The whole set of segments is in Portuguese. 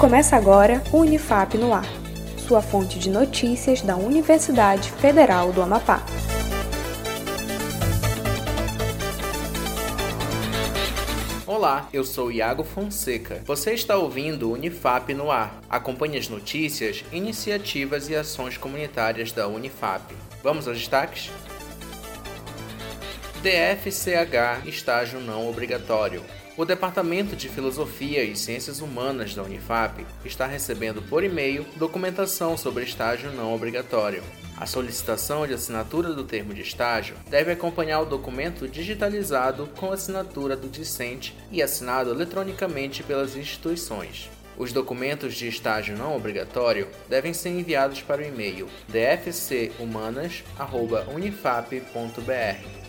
Começa agora o Unifap no Ar, sua fonte de notícias da Universidade Federal do Amapá. Olá, eu sou Iago Fonseca. Você está ouvindo o Unifap no ar. Acompanhe as notícias, iniciativas e ações comunitárias da Unifap. Vamos aos destaques? DFCH Estágio Não Obrigatório. O Departamento de Filosofia e Ciências Humanas da Unifap está recebendo por e-mail documentação sobre estágio não obrigatório. A solicitação de assinatura do termo de estágio deve acompanhar o documento digitalizado com assinatura do discente e assinado eletronicamente pelas instituições. Os documentos de estágio não obrigatório devem ser enviados para o e-mail dfchumanas.unifap.br.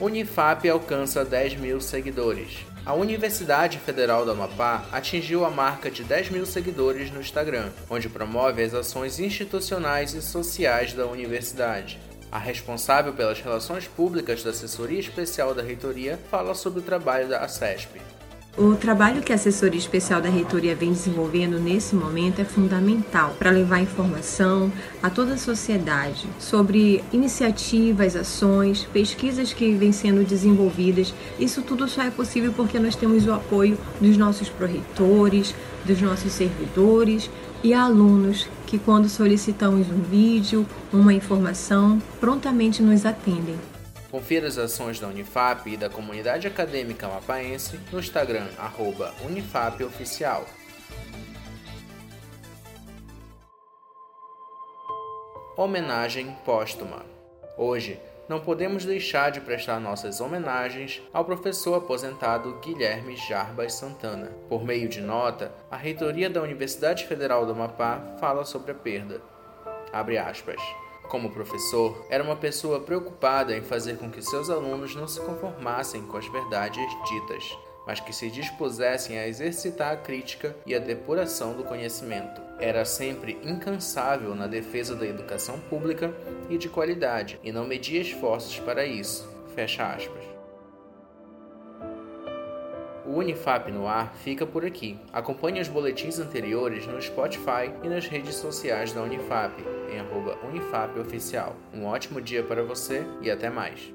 Unifap alcança 10 mil seguidores. A Universidade Federal do Amapá atingiu a marca de 10 mil seguidores no Instagram, onde promove as ações institucionais e sociais da universidade. A responsável pelas relações públicas da Assessoria Especial da Reitoria fala sobre o trabalho da ACESP. O trabalho que a assessoria especial da reitoria vem desenvolvendo nesse momento é fundamental para levar informação a toda a sociedade sobre iniciativas, ações, pesquisas que vêm sendo desenvolvidas. Isso tudo só é possível porque nós temos o apoio dos nossos proreitores, dos nossos servidores e alunos que, quando solicitamos um vídeo, uma informação, prontamente nos atendem. Confira as ações da Unifap e da comunidade acadêmica mapaense no Instagram @unifapoficial. Homenagem póstuma. Hoje, não podemos deixar de prestar nossas homenagens ao professor aposentado Guilherme Jarbas Santana. Por meio de nota, a reitoria da Universidade Federal do Amapá fala sobre a perda. Abre aspas. Como professor, era uma pessoa preocupada em fazer com que seus alunos não se conformassem com as verdades ditas, mas que se dispusessem a exercitar a crítica e a depuração do conhecimento. Era sempre incansável na defesa da educação pública e de qualidade e não media esforços para isso. Fecha aspas. O Unifap no ar fica por aqui. Acompanhe os boletins anteriores no Spotify e nas redes sociais da Unifap, em arroba unifapoficial. Um ótimo dia para você e até mais.